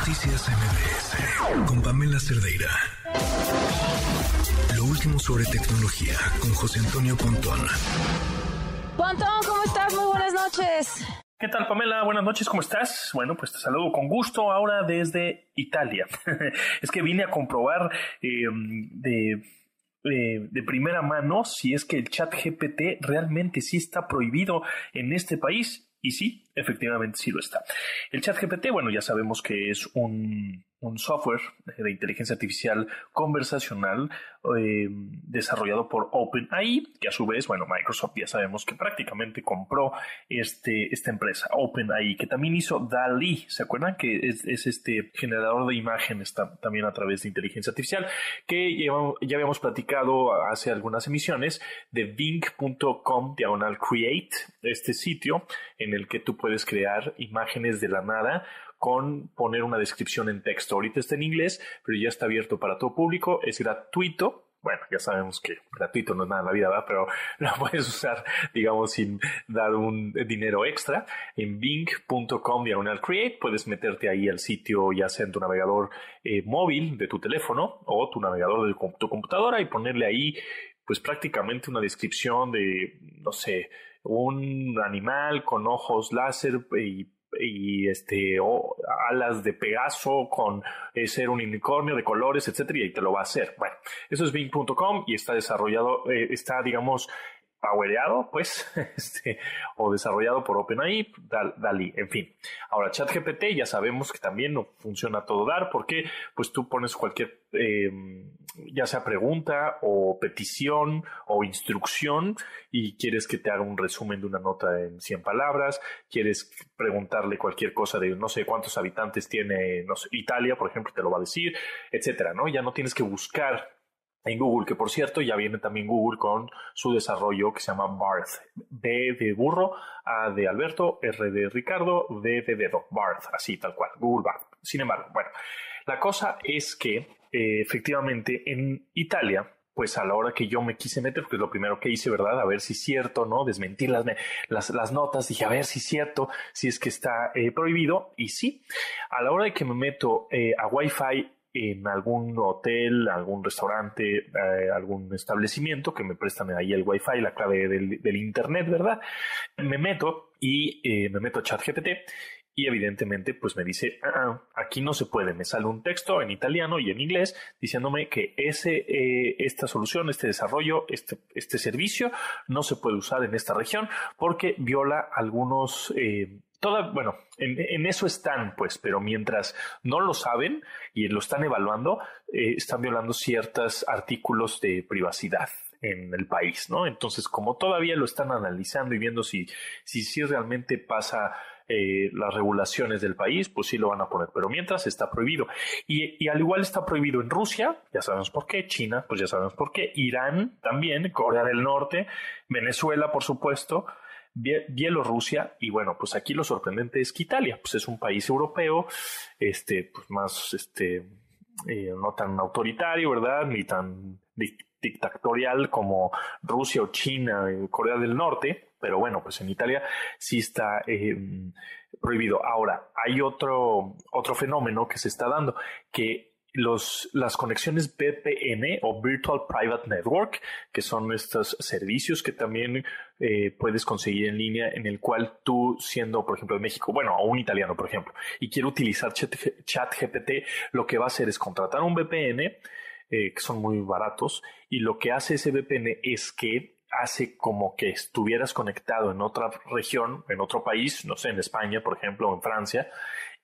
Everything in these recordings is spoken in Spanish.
Noticias MBS con Pamela Cerdeira. Lo último sobre tecnología con José Antonio Pontón. Pontón, ¿cómo estás? Muy buenas noches. ¿Qué tal, Pamela? Buenas noches, ¿cómo estás? Bueno, pues te saludo con gusto ahora desde Italia. es que vine a comprobar em, de, eh, de primera mano si es que el chat GPT realmente sí está prohibido en este país. Y sí, efectivamente sí lo está. El chat GPT, bueno, ya sabemos que es un, un software de inteligencia artificial conversacional eh, desarrollado por OpenAI, que a su vez, bueno, Microsoft ya sabemos que prácticamente compró este, esta empresa, OpenAI, que también hizo DALI, ¿se acuerdan? Que es, este generador de imágenes también a través de inteligencia artificial, que ya, ya habíamos platicado hace algunas emisiones de bing.com diagonal create, este sitio en el que tú puedes crear imágenes de la nada con poner una descripción en texto. Ahorita está en inglés, pero ya está abierto para todo público, es gratuito. Bueno, ya sabemos que gratuito no es nada en la vida, ¿verdad? pero lo puedes usar, digamos, sin dar un dinero extra. En bing.com diagonal create puedes meterte ahí al sitio, ya sea en tu navegador eh, móvil de tu teléfono o tu navegador de tu computadora y ponerle ahí, pues prácticamente una descripción de, no sé, un animal con ojos láser y este alas de Pegaso con eh, ser un unicornio de colores, etcétera, y te lo va a hacer. Bueno, eso es Bing.com y está desarrollado, eh, está, digamos, powereado, pues, este, o desarrollado por OpenAI, DALI, en fin. Ahora, ChatGPT ya sabemos que también no funciona todo dar, porque pues tú pones cualquier, em, ya sea pregunta o petición o instrucción y quieres que te haga un resumen de una nota en 100 palabras, quieres preguntarle cualquier cosa de no sé cuántos habitantes tiene no sé, Italia, por ejemplo, te lo va a decir, etcétera, ¿no? Ya no tienes que buscar en Google, que por cierto ya viene también Google con su desarrollo que se llama Barth. B de burro, A de Alberto, R de Ricardo, D de dedo. Barth, así tal cual, Google Barth. Sin embargo, bueno, la cosa es que eh, efectivamente en Italia, pues a la hora que yo me quise meter, porque es lo primero que hice, ¿verdad? A ver si es cierto, ¿no? Desmentir las, las, notas, dije, a ver si es cierto, si es que está eh, prohibido, y sí, a la hora de que me meto eh, a Wi-Fi en algún hotel, algún restaurante, eh, algún establecimiento que me prestan ahí el wifi, la clave del, internet, ¿verdad? Me meto y me meto a ChatGPT y evidentemente pues me dice, ah, aquí no se puede, me sale un texto en italiano y en inglés diciéndome que ese, eh, esta solución, este desarrollo, este, este servicio no se puede usar en esta región porque viola algunos toda, bueno, en, eso están, pues, pero mientras no lo saben y lo están evaluando, eh, están violando ciertos artículos de privacidad en el país, ¿no? Entonces, como todavía lo están analizando y viendo si, si, si realmente pasa eh, las regulaciones del país, pues sí lo van a poner, pero mientras está prohibido. Y, y, al igual está prohibido en Rusia, ya sabemos por qué, China, pues ya sabemos por qué, Irán también, Corea del Norte, Venezuela, por supuesto, Bielorrusia y bueno, pues aquí lo sorprendente es que Italia, pues es un país europeo, este, pues más, este, eh, no tan autoritario, ¿verdad? Ni tan dictatorial como Rusia o China, Corea del Norte, pero bueno, pues en Italia sí está eh, prohibido. Ahora, hay otro, otro fenómeno que se está dando, que los, las conexiones VPN o Virtual Private Network, que son estos servicios que también eh, puedes conseguir en línea, en el cual tú, siendo, por ejemplo, de México, bueno, o un italiano, por ejemplo, y quiere utilizar ChatGPT, lo que va a hacer es contratar un VPN, eh, que son muy baratos, y lo que hace ese VPN es que hace como que estuvieras conectado en otra región, en otro país, no sé, en España, por ejemplo, o en Francia,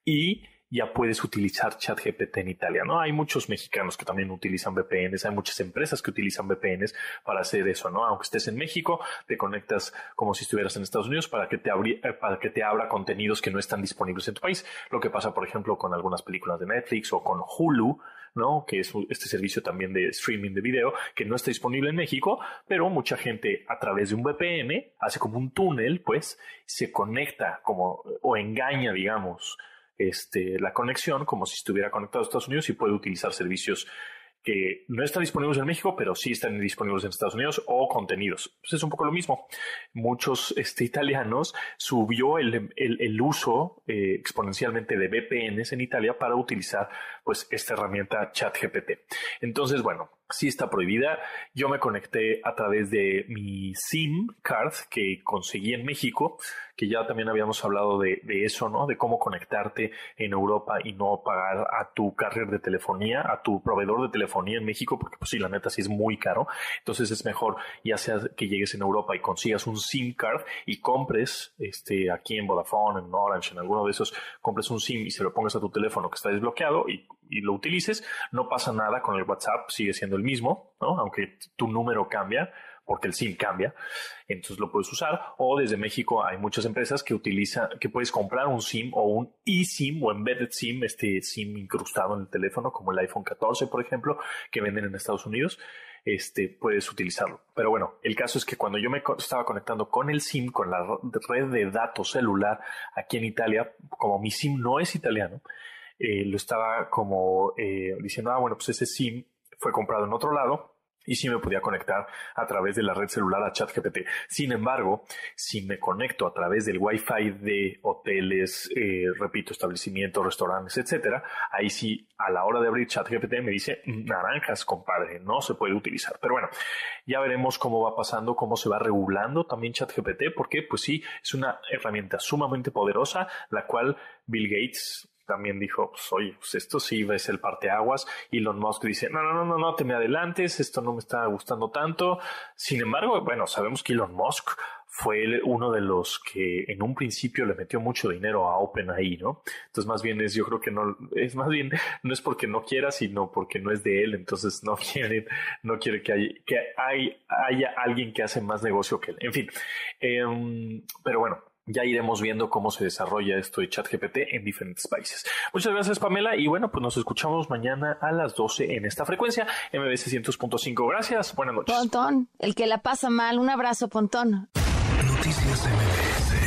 y ya puedes utilizar ChatGPT en Italia, ¿no? Hay muchos mexicanos que también utilizan VPNs, hay muchas empresas que utilizan VPNs para hacer eso, ¿no? Aunque estés en México, te conectas como si estuvieras en Estados Unidos para que te, eh, para que te abra contenidos que no están disponibles en tu país. Lo que pasa, por ejemplo, con algunas películas de Netflix o con Hulu, ¿no? Que es este servicio también de streaming de video que no está disponible en México, pero mucha gente a través de un VPN hace como un túnel, pues, se conecta como o engaña, digamos, este, la conexión como si estuviera conectado a Estados Unidos y puede utilizar servicios que no están disponibles en México, pero sí están disponibles en Estados Unidos o contenidos. Pues es un poco lo mismo. Muchos este, italianos subió el, uso eh, exponencialmente de VPNs en Italia para utilizar pues esta herramienta ChatGPT. Entonces, bueno, sí está prohibida. Yo me conecté a través de mi SIM card que conseguí en México, que ya también habíamos hablado de, eso, ¿no? De cómo conectarte en Europa y no pagar a tu carrier de telefonía, a tu proveedor de telefonía en México, porque pues sí, la neta sí es muy caro. Entonces es mejor, ya sea que llegues en Europa y consigas un SIM card y compres, este, aquí en Vodafone, en Orange, en alguno de esos, compres un SIM y se lo pongas a tu teléfono que está desbloqueado y, y lo utilices, no pasa nada con el WhatsApp, sigue siendo el mismo, ¿no? Aunque tu número cambia, porque el SIM cambia, entonces lo puedes usar. O desde México hay muchas empresas que utilizan, que puedes comprar un SIM o un eSIM o embedded SIM, este SIM incrustado en el teléfono, como el iPhone 14, por ejemplo, que venden en Estados Unidos. Este, puedes utilizarlo. Pero bueno, el caso es que cuando yo me estaba conectando con el SIM, con la red de datos celular aquí en Italia, como mi SIM no es italiano, eh, lo estaba como eh, diciendo, ah, bueno, pues ese SIM fue comprado en otro lado y sí me podía conectar a través de la red celular a ChatGPT. Sin embargo, si me conecto a través del Wi-Fi de hoteles, eh, repito, establecimientos, restaurantes, etcétera, ahí sí, a la hora de abrir ChatGPT me dice naranjas, compadre, no se puede utilizar. Pero bueno, ya veremos cómo va pasando, cómo se va regulando también ChatGPT, porque pues sí, es una herramienta sumamente poderosa, la cual Bill Gates también dijo, pues, oye, pues esto sí es el parteaguas. Elon Musk dice, no, no, no, no, no, te me adelantes, esto no me está gustando tanto. Sin embargo, bueno, sabemos que Elon Musk fue uno de los que en un principio le metió mucho dinero a OpenAI, ¿no? Entonces más bien es, yo creo que no, es más bien, no es porque no quiera, sino porque no es de él, entonces no quiere, no quiere que, haya, que hay, haya alguien que hace más negocio que él. En fin, em, pero bueno, ya iremos viendo cómo se desarrolla esto de ChatGPT en diferentes países. Muchas gracias, Pamela. Y bueno, pues nos escuchamos mañana a las 12 en esta frecuencia, MBC 100.5. Gracias. Buenas noches. Pontón, el que la pasa mal. Un abrazo, Pontón. Noticias MBS.